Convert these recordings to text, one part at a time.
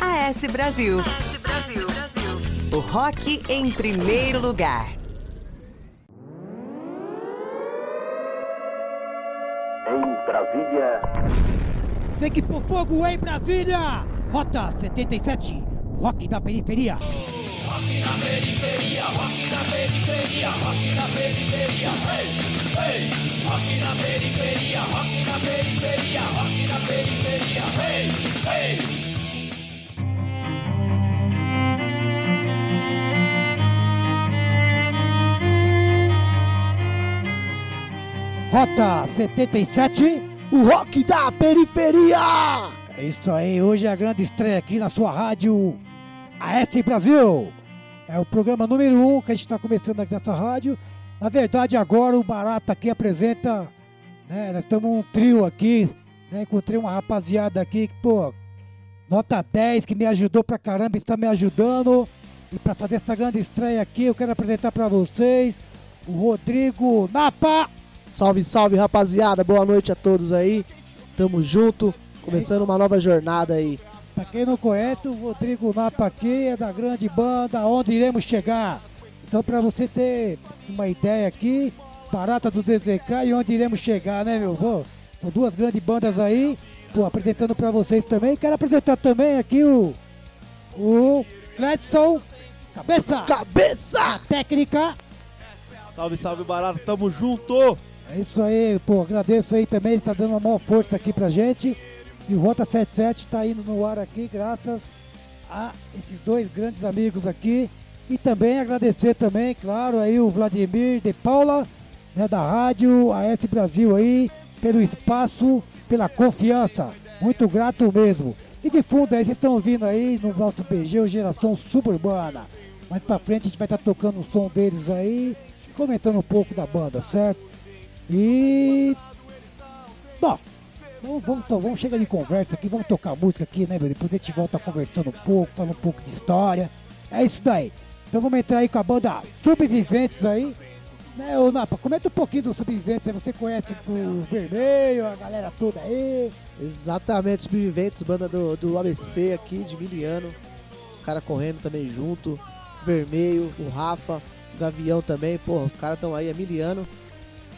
AS Brasil. AS Brasil. O rock em primeiro lugar. Em Brasília. Tem que pôr fogo em Brasília! Rota 77, rock da periferia. Rock na periferia, rock na periferia, rock na periferia, hey, hey. Rock na periferia, rock na periferia, rock na periferia, hey, hey. Rota 77, o rock da periferia! É isso aí, hoje é a grande estreia aqui na sua rádio AS Brasil. É o programa número 1 um que a gente está começando aqui nessa rádio. Na verdade, agora o Barata aqui apresenta, né, nós estamos um trio aqui, né, encontrei uma rapaziada aqui que, pô, nota 10, que me ajudou pra caramba, está me ajudando. E para fazer essa grande estreia aqui, eu quero apresentar para vocês o Rodrigo Napa. Salve, salve, rapaziada. Boa noite a todos aí. Tamo junto, começando uma nova jornada aí. Pra quem não conhece, o Rodrigo Napa aqui é da grande banda Onde Iremos Chegar. Então, pra você ter uma ideia aqui, Barata do DZK e Onde Iremos Chegar, né, meu? Pô, são duas grandes bandas aí, pô, apresentando pra vocês também. Quero apresentar também aqui o. O Cledson Cabeça! Cabeça! A técnica. Salve, salve, Barata, tamo junto! É isso aí, pô, agradeço aí também, ele tá dando uma maior força aqui pra gente. E o Rota 77 tá indo no ar aqui graças a esses dois grandes amigos aqui. E também agradecer também, claro, aí o Vladimir de Paula, né, da rádio AS Brasil aí, pelo espaço, pela confiança. Muito grato mesmo. E de fundo aí, vocês estão ouvindo aí no nosso BG, Geração Suburbana. Mais pra frente a gente vai estar tá tocando o som deles aí e comentando um pouco da banda, certo? E. Bom, vamos, vamos, vamos chegar de conversa aqui, vamos tocar música aqui, né, meu? Depois a gente volta conversando um pouco, falando um pouco de história. É isso daí. Então vamos entrar aí com a banda Subviventes aí. Né, ô Napa, comenta um pouquinho do Subviventes, você conhece o Vermelho, a galera toda aí. Exatamente, Subviventes, banda do, do ABC aqui, de Miliano. Os caras correndo também junto. Vermelho, o Rafa, o Gavião também, porra, os caras estão aí, é Miliano.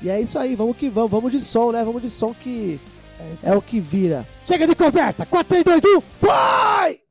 E é isso aí, vamos que vamos, vamos de som, né? Vamos de som que é, é o que vira. Chega de conversa, 4, 3, 2, 1, vai!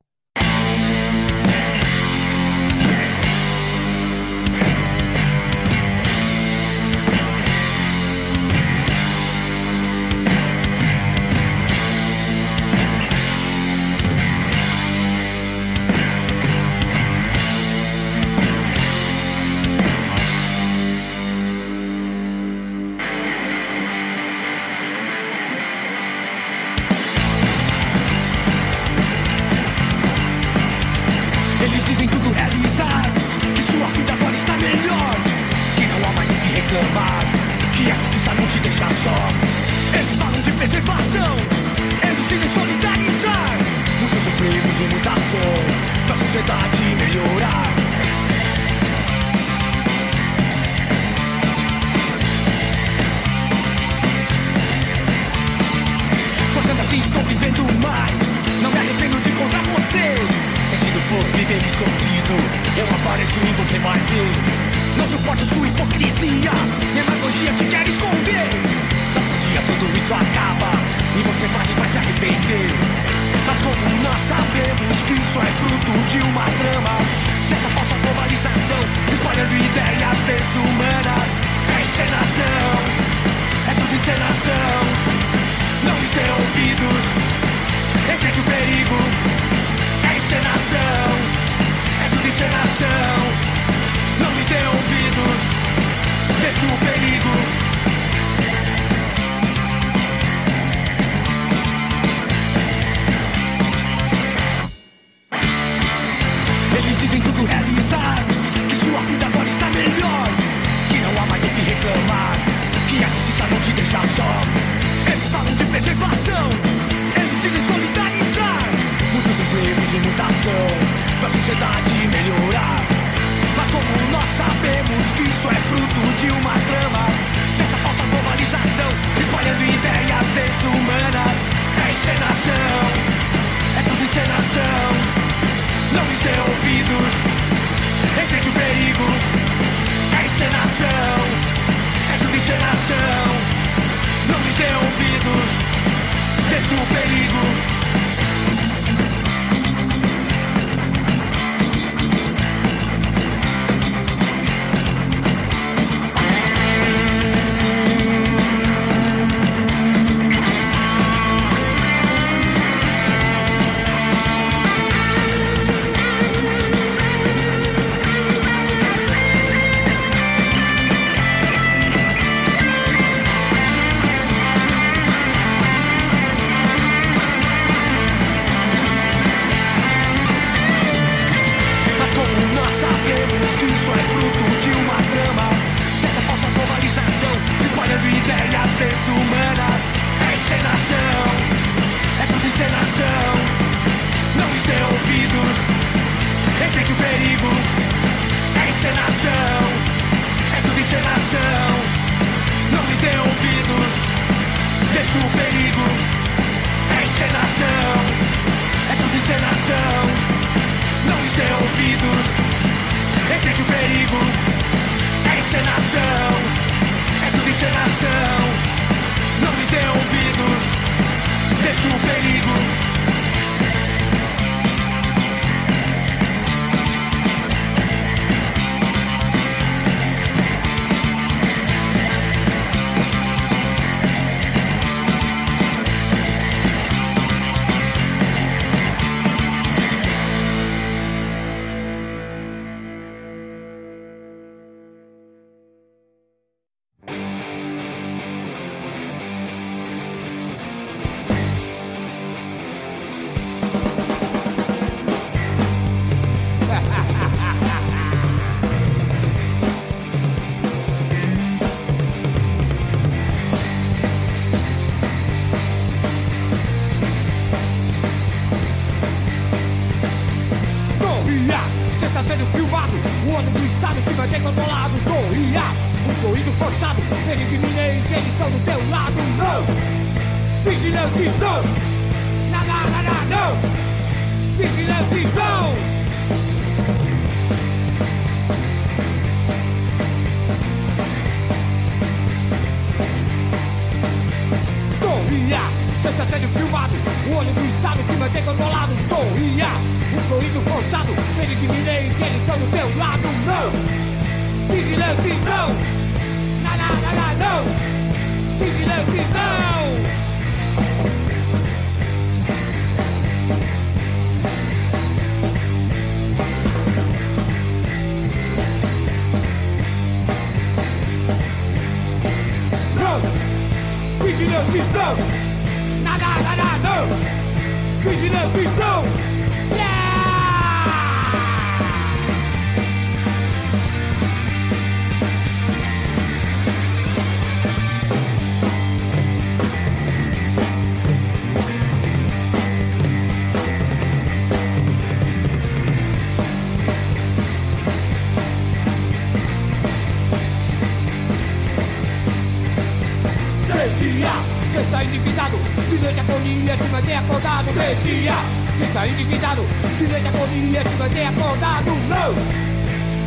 acordado, meio-dia. Se está endividado, direita a é correria é que vai ter acordado, não.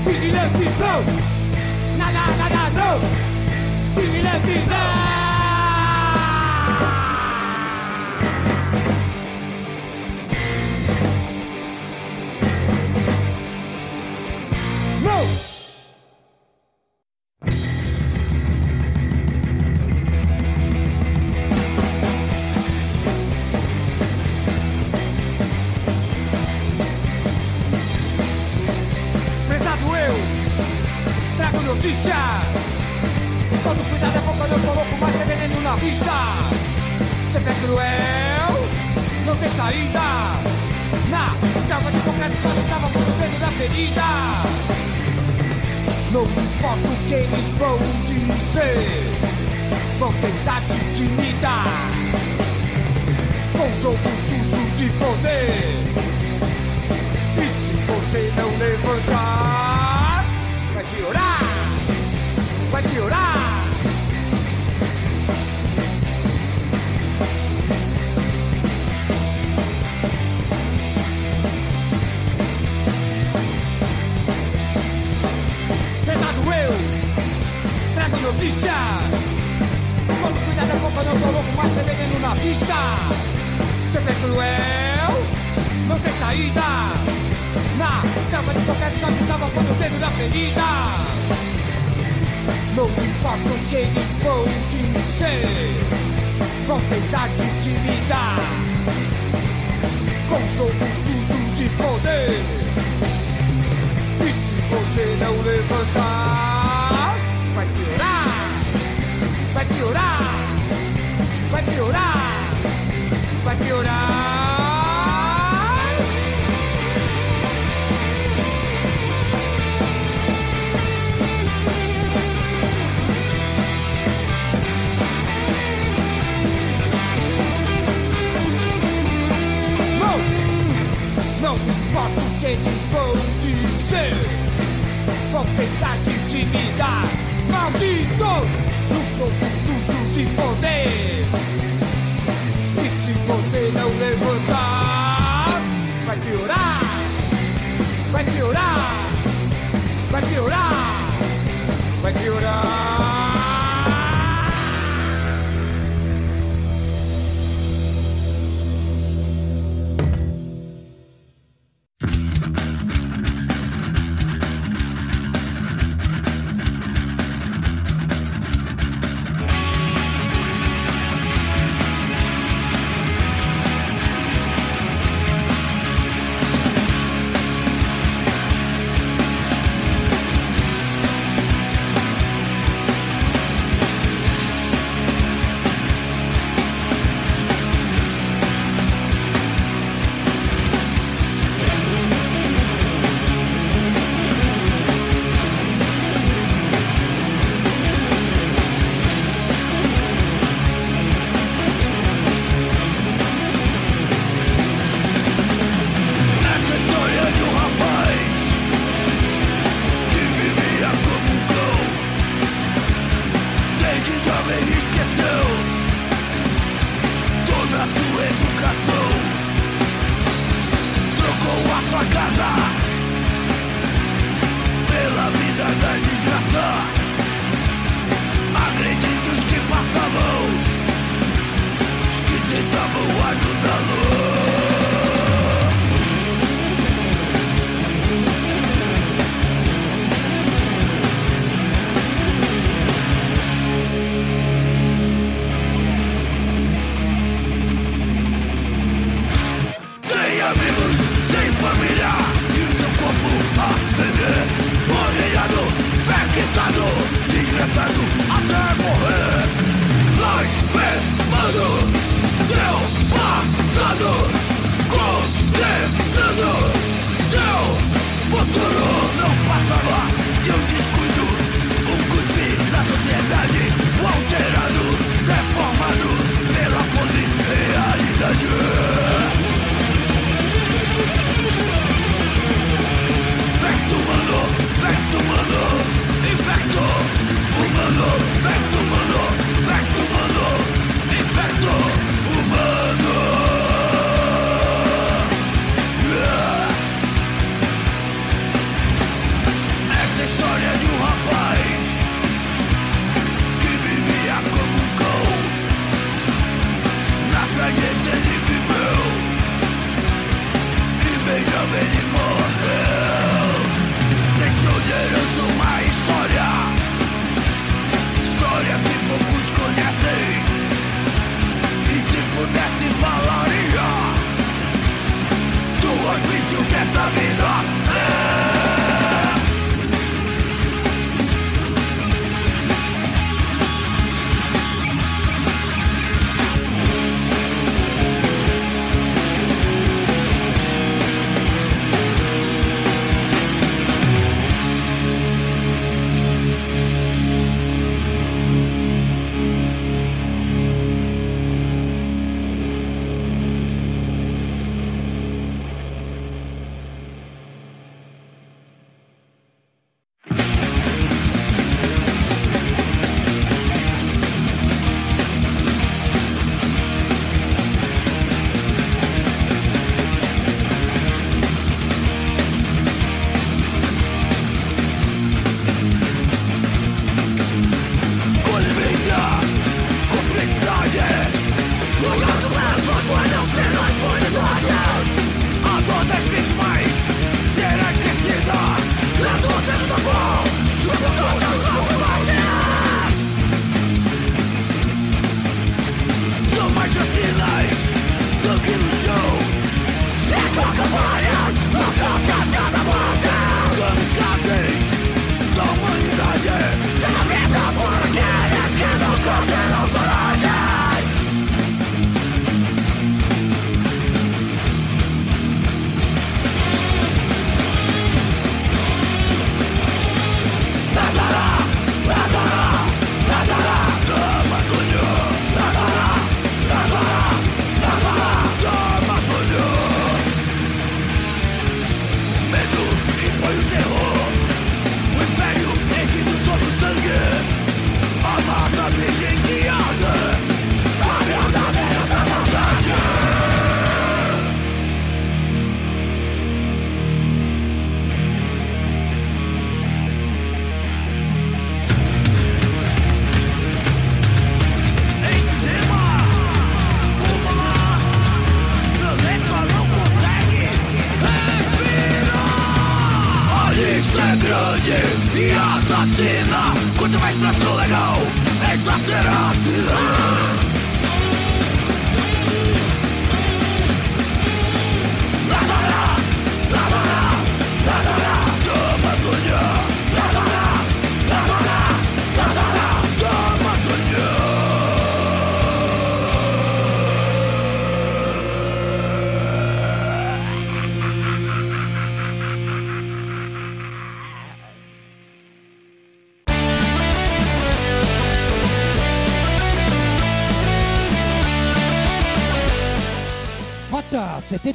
Vigilante, não. Nada, nada, não. Vigilante, não.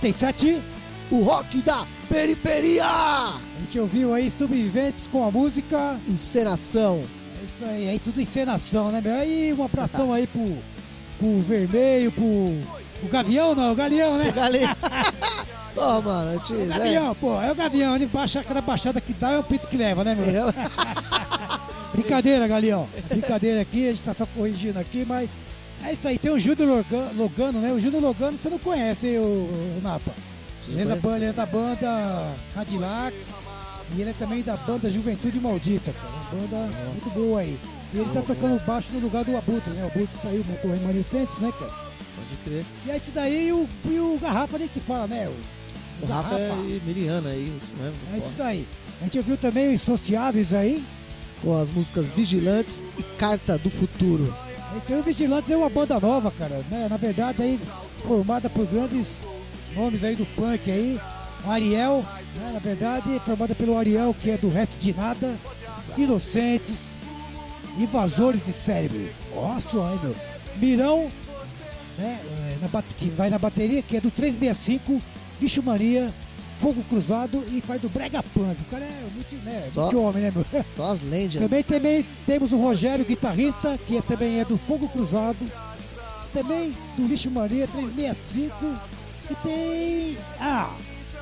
97, o rock da periferia! A gente ouviu aí Subviventes com a música. Encenação. É isso aí, aí tudo encenação, né, meu? Aí uma abração aí pro, pro Vermelho, pro. O Gavião não, é o Galeão, né? O Galeão. Pô, mano, te, é o né? Gavião, é. pô, é o Gavião, ele baixa aquela baixada que dá, é o pito que leva, né, meu? Brincadeira, Galeão. Brincadeira aqui, a gente tá só corrigindo aqui, mas é isso aí. Tem o Júlio Loga- Logano, né? O Júlio Logano você não conhece, hein, o, o Napa. Ele é, da banda, ele é da banda Cadillacs e ele é também da banda Juventude Maldita, cara. Uma banda muito boa aí. E ele tá tocando baixo no lugar do Abutre, né? O Abutre saiu, montou Remanescentes, né, cara? Pode crer. E é isso daí e o, e o Garrafa nem se fala, né? O, O Rafa é miliano aí, isso mesmo. É isso daí. A gente ouviu também os Sociáveis aí. Com as músicas Vigilantes e Carta do Futuro. Então o Vigilante é uma banda nova, cara, né? Na verdade aí formada por grandes nomes aí do punk aí. Ariel, né? Na verdade, formada pelo Ariel, que é do Resto de Nada, Inocentes, Invasores de Cérebro. Nossa, meu. Mirão, né? é, na que vai na bateria, que é do 365, Bicho Mania, Fogo Cruzado e faz do Brega Punk. O cara é muito, né? Só- muito homem, né, meu? Só as lendas. Também, também temos o Rogério, guitarrista, que é- também é do Fogo Cruzado. Também do Lixo Maria 365. E tem. Ah!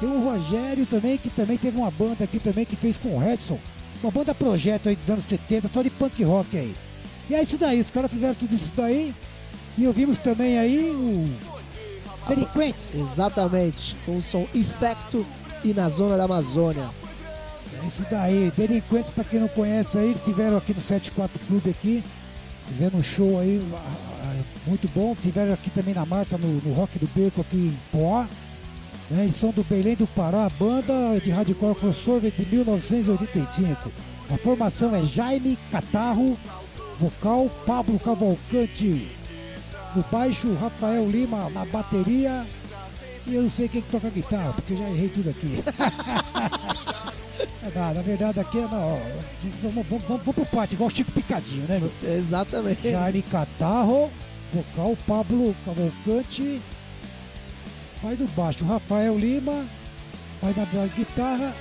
Tem o Rogério também, que também teve uma banda aqui também que fez com o Redson. Uma banda projeto aí dos anos 70, só de punk rock aí. E é isso daí, os caras fizeram tudo isso daí. E ouvimos também aí o. Delinquentes. Exatamente. Com o som Infecto e na zona da Amazônia. É isso daí, Delinquentes, pra quem não conhece aí, eles estiveram aqui no 74 Clube aqui, fizeram um show aí ah, ah, muito bom, estiveram aqui também na marcha no, no Rock do Beco aqui em Poá. Né, eles são do Belém do Pará, banda de hardcore crossover de 1985. A formação é Jaime Catarro, vocal, Pablo Cavalcante no baixo, Rafael Lima na bateria e eu não sei quem que toca guitarra, porque já errei tudo aqui. É nada, na verdade aqui é não, vamos, vamos, vamos, vamos pro pátio, igual o Chico Picadinho, né, meu? Exatamente. Jaime Catarro, vocal, Pablo Cavalcante, faz do baixo, Rafael Lima, faz na na guitarra.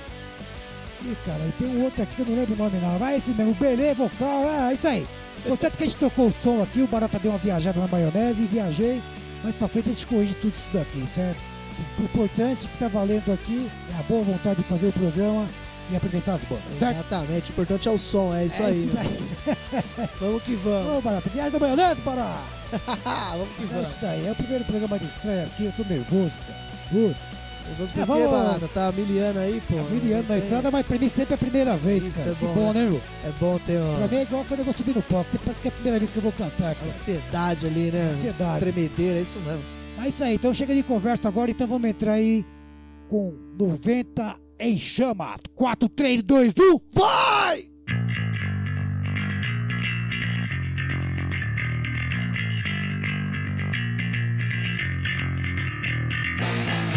E cara, e tem um outro aqui que eu não lembro o nome não. Vai esse mesmo, Belê, vocal, é isso aí. Portanto que a gente tocou o som aqui, o Barata deu uma viajada na maionese e viajei. Mais pra frente a gente corrige tudo isso daqui, certo? O importante que tá valendo aqui é a boa vontade de fazer o programa e apresentar as bandas, certo? Exatamente. O importante é o som, é isso É aí. isso né? Vamos que vamos. Ô, Barata, viagem da maionese, Barata! vamos que É vamos. isso daí, é o primeiro programa de estreia aqui, eu tô nervoso, cara. Puta, Vamos É, por quê, vamos- Barata? Tá miliano aí, pô. miliano Não na tem- estrada, mas pra mim sempre é a primeira vez, Isso cara. é que bom, bom, né? meu? É bom ter Pra uma mim é igual quando eu vou subir no palco, porque parece que é a primeira vez que eu vou cantar, cara. ansiedade ali, né? Ansiedade. Tremedeira, é isso mesmo. É isso aí, então chega de conversa agora, então vamos entrar aí com 90 em chama. 4, 3, 2, 1, vai! Quanto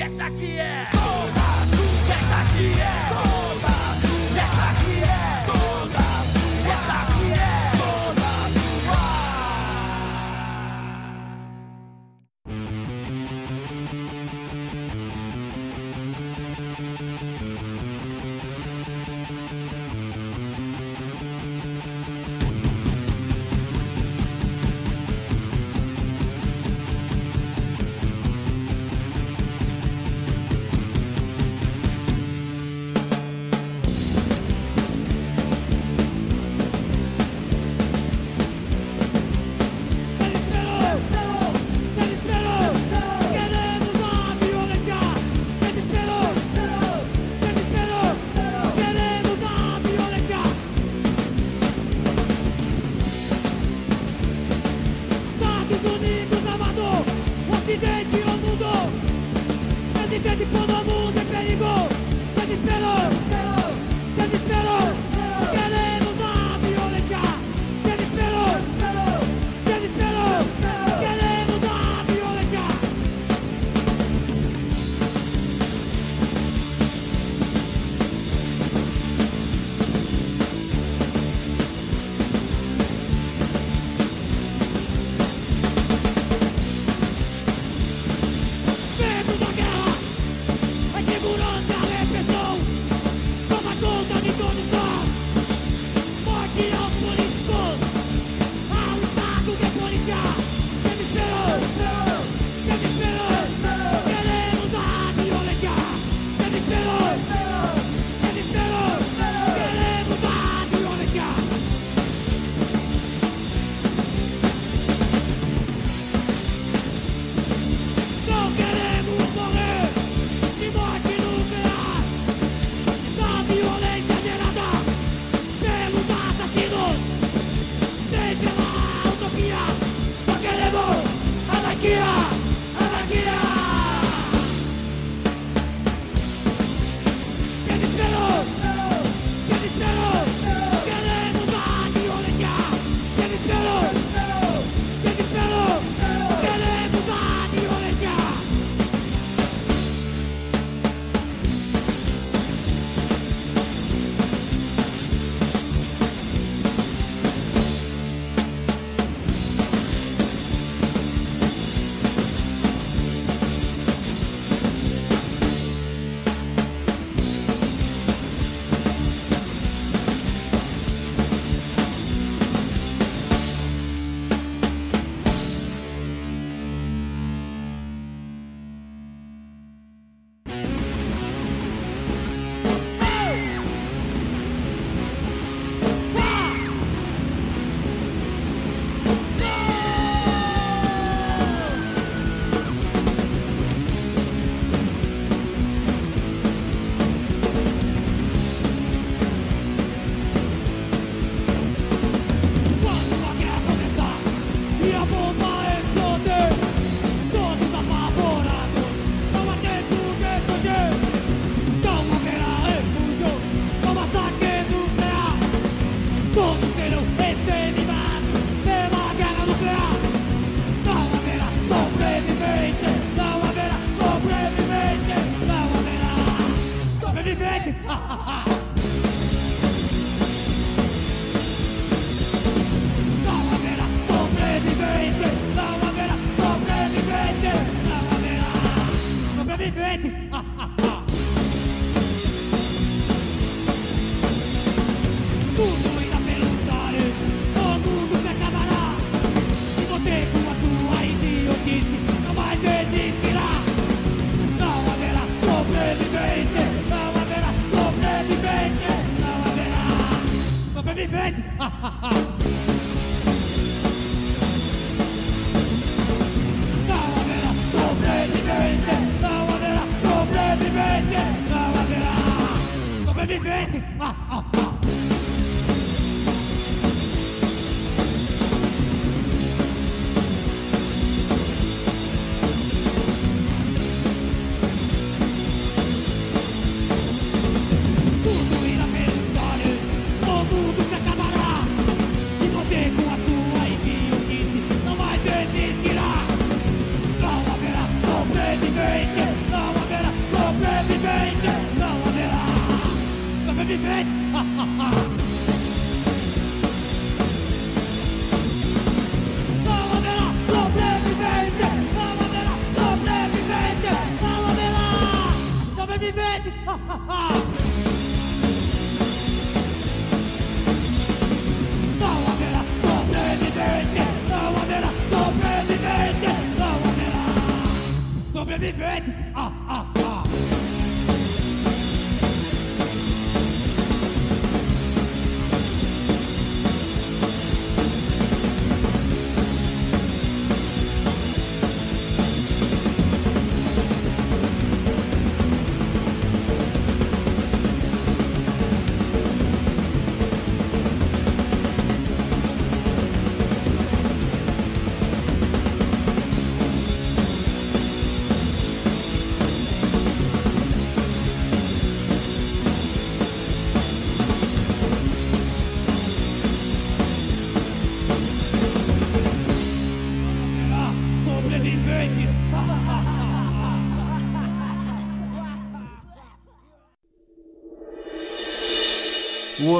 E essa aqui é. Toda sua. Essa aqui é. Toda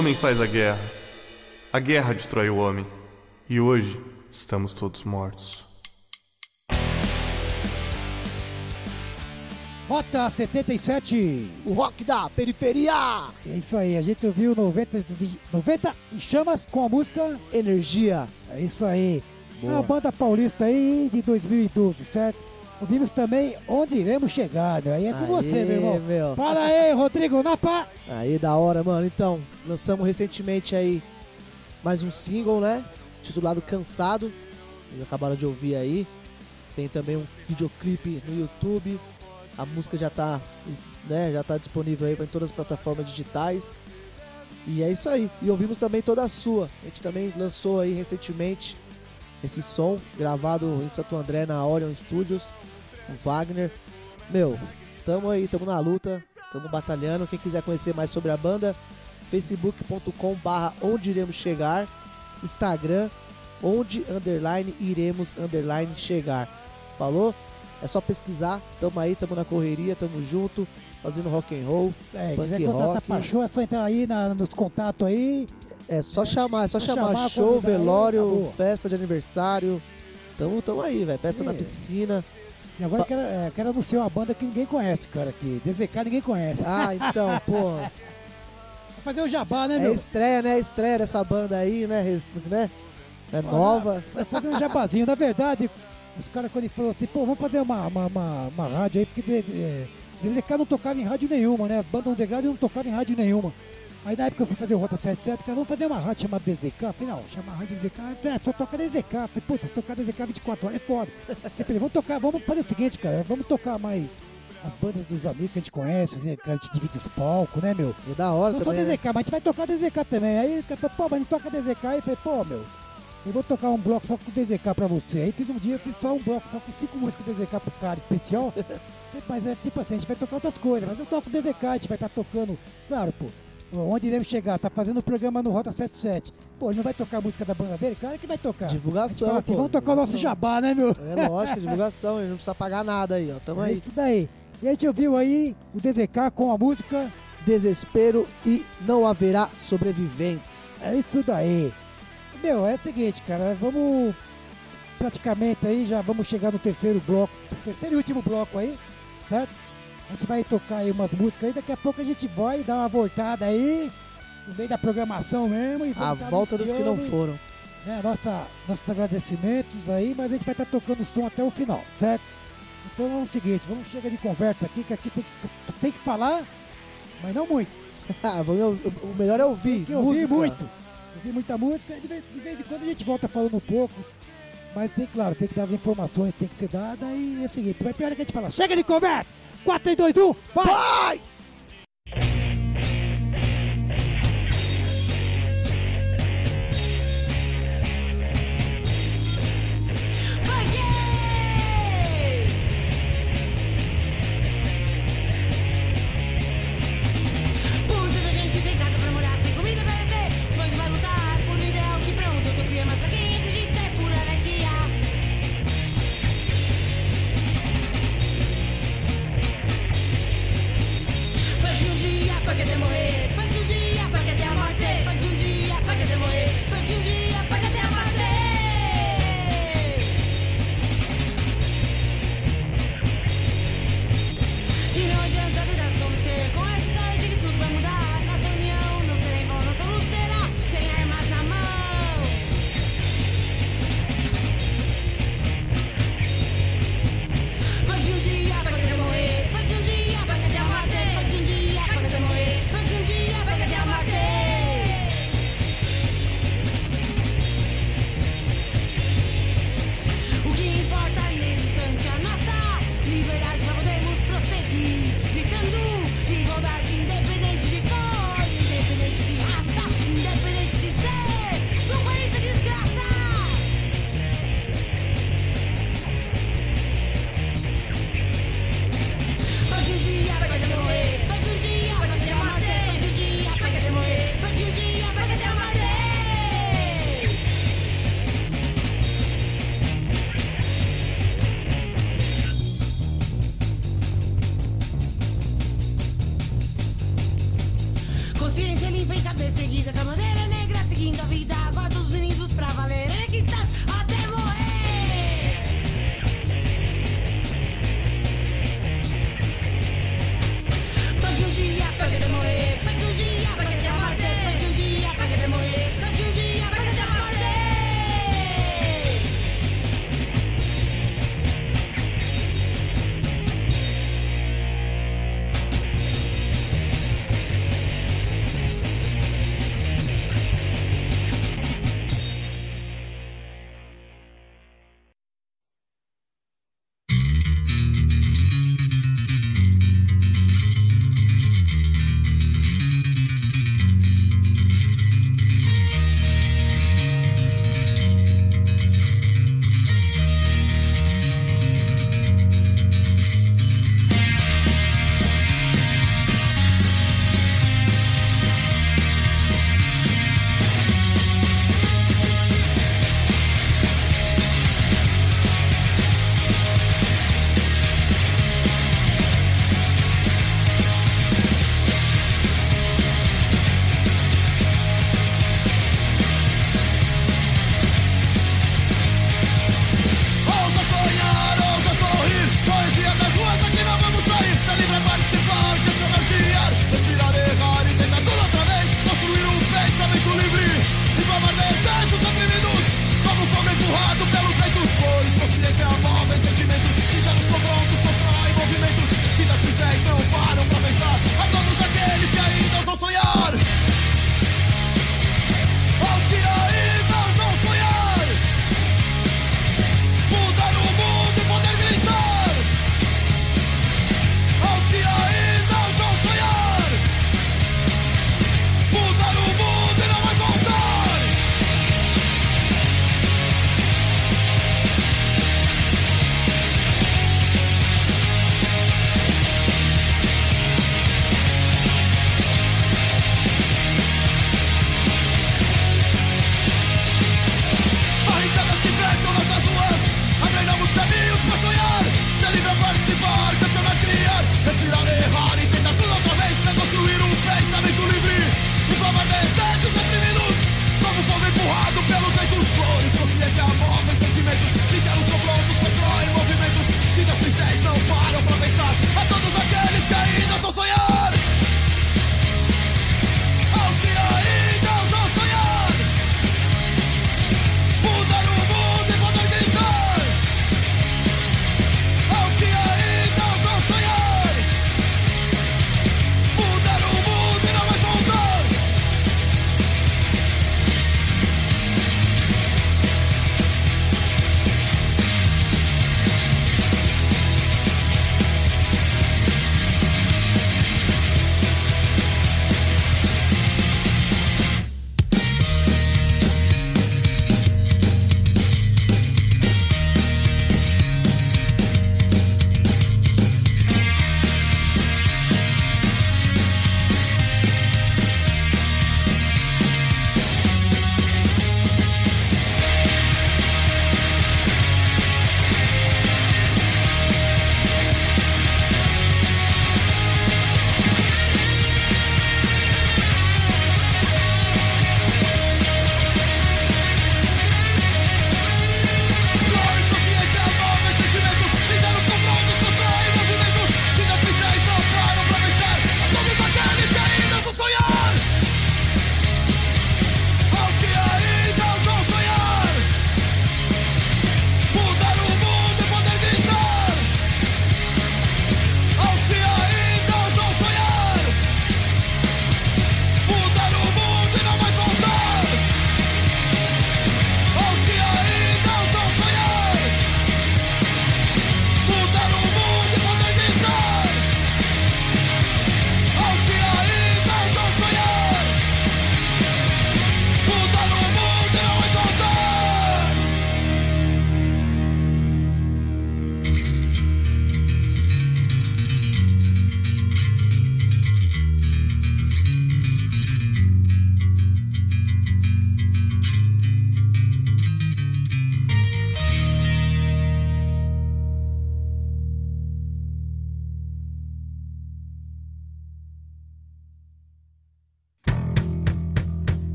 homem faz a guerra. A guerra destrói o homem. E hoje estamos todos mortos. Rota 77! O rock da periferia! É isso aí, a gente ouviu 90, de- 90 em chamas com a música. Energia. É isso aí. Boa. A banda paulista aí de 2012, certo? Ouvimos também Onde Iremos Chegar, né? Aí é com você, Aê, meu irmão. meu. Fala aí, Rodrigo Napa! Aí, da hora, mano. Então, lançamos recentemente aí mais um single, né? Titulado Cansado. Vocês acabaram de ouvir aí. Tem também um videoclipe no YouTube. A música já tá, né, já tá disponível aí em todas as plataformas digitais. E é isso aí. E ouvimos também toda a sua. A gente também lançou aí recentemente esse som gravado em Santo André na Orion Studios com Wagner. Meu, tamo aí, tamo na luta, tamo batalhando. Quem quiser conhecer mais sobre a banda, facebook.com barra onde iremos chegar, Instagram, onde underline iremos underline chegar. Falou? É só pesquisar, tamo aí, tamo na correria, tamo junto, fazendo rock and roll. É, Punk quiser contratar pra show, é só entrar aí na- nos contatos aí. É só chamar, é só chamar, chamar, show, aí, velório, acabou. festa de aniversário. Tamo, tamo aí, velho. Festa na É. piscina. E agora eu quero, é, quero anunciar uma banda que ninguém conhece, cara, aqui. DZK ninguém conhece. Ah, então, pô. Vai fazer o jabá, né, É meu? estreia, né? Estreia dessa banda aí, né? Né? É nova. Vai fazer um jabazinho. Na verdade, os caras quando ele falou assim, pô, vamos fazer uma, uma, uma, uma rádio aí, porque é, DZK não tocava em rádio nenhuma, né? Banda underground não tocava em rádio nenhuma. Aí na época eu fui fazer o Rota 77, cara, vamos fazer uma rádio chamada DZK. Falei, não, chamar a rádio DZK, é, só toca DZK. Falei, puta, se tocar DZK 24 horas é foda. Eu falei, vamos tocar, vamos fazer o seguinte, cara, vamos tocar mais as bandas dos amigos que a gente conhece, assim, que a gente divide os palcos, né, meu? É da hora Não só também. né? DZK, mas a gente vai tocar DZK também. Aí, falou, pô, mas não toca DZK. Aí eu falei, pô, meu, eu vou tocar um bloco só com DZK pra você. Aí fiz um dia, eu fiz só um bloco só com cinco músicas DZK pro cara especial. mas é tipo assim, a gente vai tocar outras coisas, mas eu toco DZK, a gente vai estar tocando, claro, pô. Onde iremos chegar? Tá fazendo o programa no Rota 77. Pô, ele não vai tocar a música da banda dele? Claro que vai tocar. Divulgação, fala assim, pô, vamos tocar o nosso jabá, né, meu? É lógico, divulgação, ele não precisa pagar nada aí, ó. Tamo É aí. isso daí. E a gente ouviu aí o DZK com a música Desespero e não haverá sobreviventes. É isso daí. Meu, é o seguinte, cara, vamos praticamente aí, já vamos chegar no terceiro bloco, terceiro e último bloco aí, certo? A gente vai tocar aí umas músicas aí, daqui a pouco a gente vai dar uma voltada aí, no meio da programação mesmo. E A tá volta dos que não foram. Né, nossa, nossos agradecimentos aí, mas a gente vai estar tocando o som até o final, certo? Então é o seguinte, vamos chegar de conversa aqui, que aqui tem que, tem que falar, mas não muito. Ah, ouvir- o melhor é ouvir. Tem que ouvir música. muito. Tem muita música, de vez, de vez em quando a gente volta falando um pouco. Mas tem, claro, tem que dar as informações, tem que ser dada e é o seguinte, vai ter hora que a gente fala, chega de conversa! 4, 3, 2, 1, vai! Vai!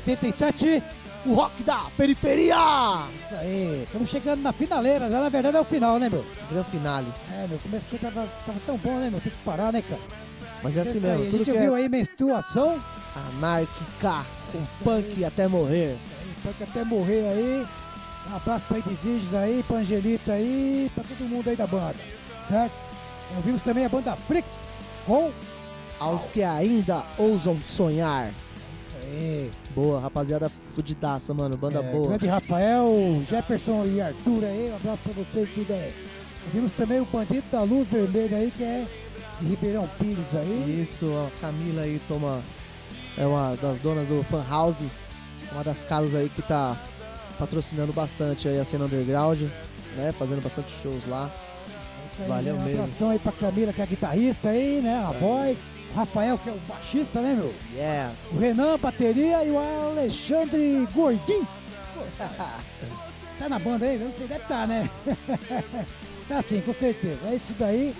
77. O rock da periferia! Isso aí. Estamos chegando na finaleira. Já na verdade é o final, né, meu? Gran finale. É, meu. Começo que você tava, tava tão bom, né, meu? Tem que parar, né, cara? Mas é assim Isso aí, mesmo, A tudo gente que viu é aí menstruação. anárquica, com punk até morrer. Aí, pode até morrer aí. Um abraço pra Edviges aí, pra Angelita aí, pra todo mundo aí da banda. Certo? Ouvimos também a banda Frix com Aos que ainda ousam sonhar. Boa, rapaziada fudidaça, mano. Banda É, boa. grande Rafael, Jefferson e Arthur aí, um abraço pra vocês tudo aí. Ouvimos também o Bandido da Luz Vermelha aí, que é de Ribeirão Pires aí. Isso, a Camila aí toma. É uma das donas do Fan House. Uma das casas aí que tá patrocinando bastante aí a cena underground, né? Fazendo bastante shows lá. Aí, Valeu né? mesmo. Um abração aí pra Camila, que é a guitarrista aí, né? A voz. Rafael, que é o baixista, né, meu? Yeah! O Renan, bateria e o Alexandre Gordinho. Tá na banda aí? Não sei, deve tá, né? tá sim, com certeza. É isso daí.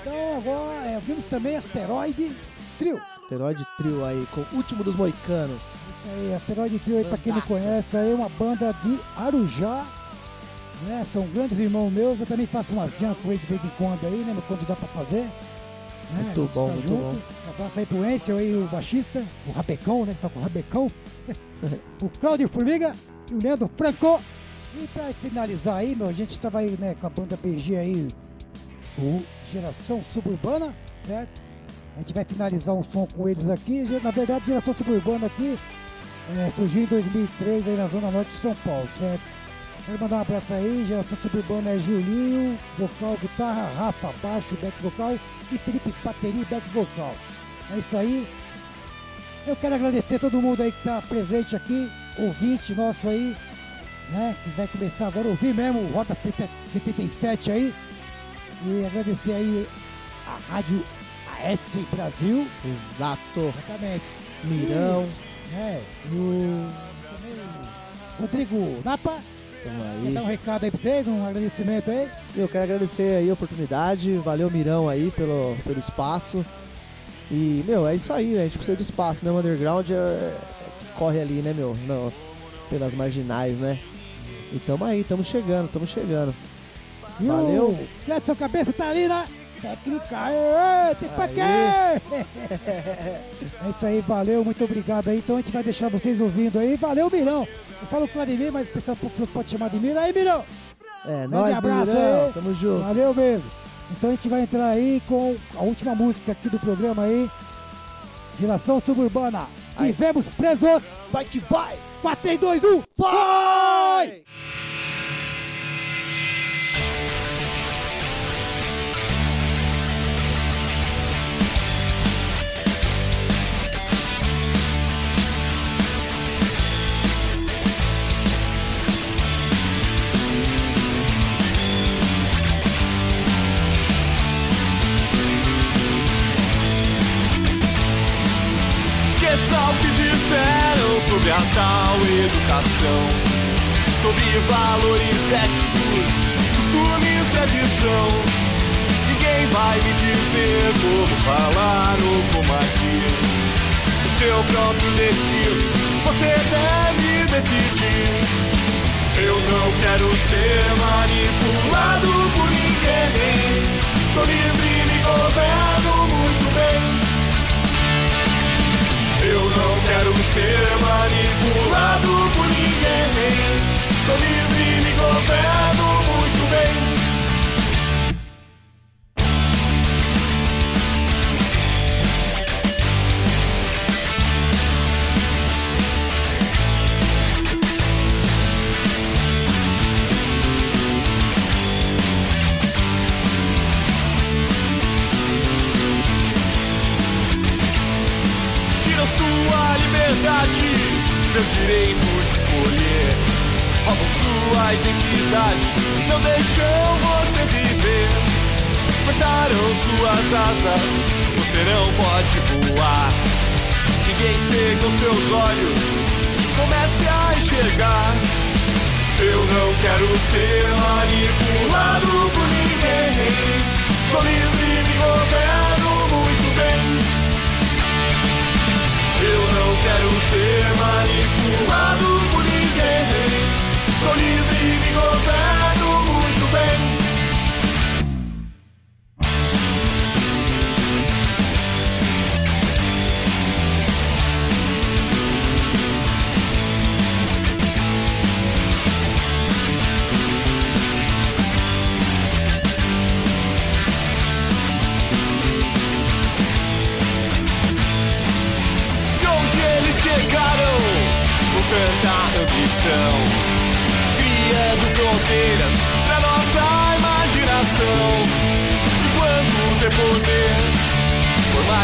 Então agora é, vimos também Asteroide Trio. Asteroide Trio aí, com o último dos moicanos. Isso aí, Asteroide Trio aí, pra quem não conhece, aí é uma banda de Arujá. Né? São grandes irmãos meus, eu também faço umas eles de vez em quando aí, né? Quando dá pra fazer. Né? Muito bom, tá muito junto. bom. Um abraço aí pro Ensel aí, o baixista, o Rabecão, né? Toca o Rabecão. o Cláudio Formiga e o Leandro Franco. E pra finalizar aí, meu, a gente tava aí, né, com a banda BG aí, o Geração Suburbana, certo? A gente vai finalizar um som com eles aqui. Na verdade, Geração Suburbana aqui é, surgiu em 2003 aí na Zona Norte de São Paulo, certo? Quero mandar um abraço aí, Geração Suburbana é Julinho, vocal, guitarra, Rafa, baixo, back vocal e Felipe, bateria e back vocal. É isso aí. Eu quero agradecer a todo mundo aí que está presente aqui, ouvinte nosso aí, né? Que vai começar agora a ouvir mesmo Rota 77 aí. E agradecer aí a Rádio AS Brasil, Exato. exatamente. Mirão. É, e o, também o Rodrigo Napa Tamo aí. dar um recado aí pra vocês, um agradecimento aí? Eu quero agradecer aí a oportunidade, valeu Mirão aí pelo, pelo espaço. E, meu, é isso aí, a gente precisa de espaço, né? O underground é, é que corre ali, né, meu? Pelas marginais, né? E tamo aí, tamo chegando, tamo chegando. E Valeu. o Cledson Cabeça tá ali na técnica. Aê, tem pra quê? É isso aí, valeu, muito obrigado aí. Então a gente vai deixar vocês ouvindo aí. Valeu, Mirão. Eu falo Vladimir, mas o pessoal pode chamar de Mirão. Aí, Mirão. É, nós, abraço Mirão, aí. tamo junto. Valeu mesmo. Então a gente vai entrar aí com a última música aqui do programa aí. Geração Suburbana. Aí. Tivemos presos. Vai que vai! 4, 3, 2, 1. Vai! Esqueça o que disseram sobre a tal educação, sobre valores éticos, e tradição. Ninguém vai me dizer como falar ou como agir. O seu próprio destino, você deve decidir. Eu não quero ser manipulado por ninguém.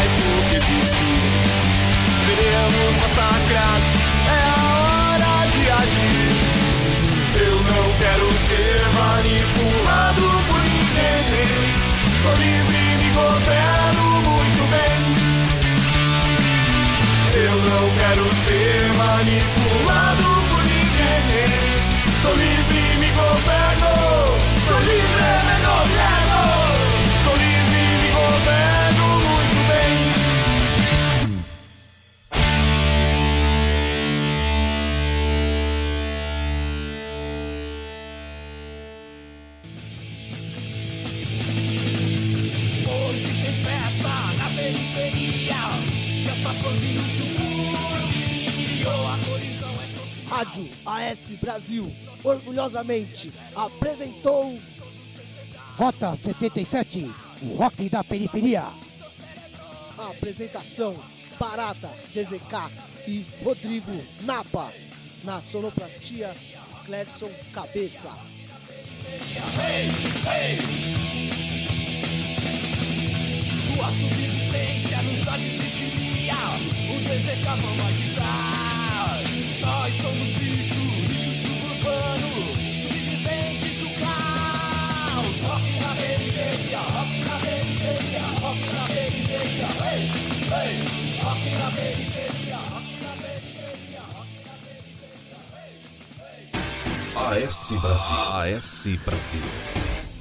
Mais do que seremos massacrados. Rádio AS Brasil, orgulhosamente, apresentou Rota 77, o rock da periferia. a apresentação Barata, DZK e Rodrigo Napa. Na sonoplastia, Cledson Cabeça. Sua subsistência nos dá desritmia. O DZK vamos agitar. Nós somos bicho, bicho suburbano. Sobreviventes do caos. Rock na periferia, rock na periferia, rock na periferia. Ei, ei, rock na periferia, rock na periferia, rock na periferia. Ei, ei. AS Brasil. AS Brasil.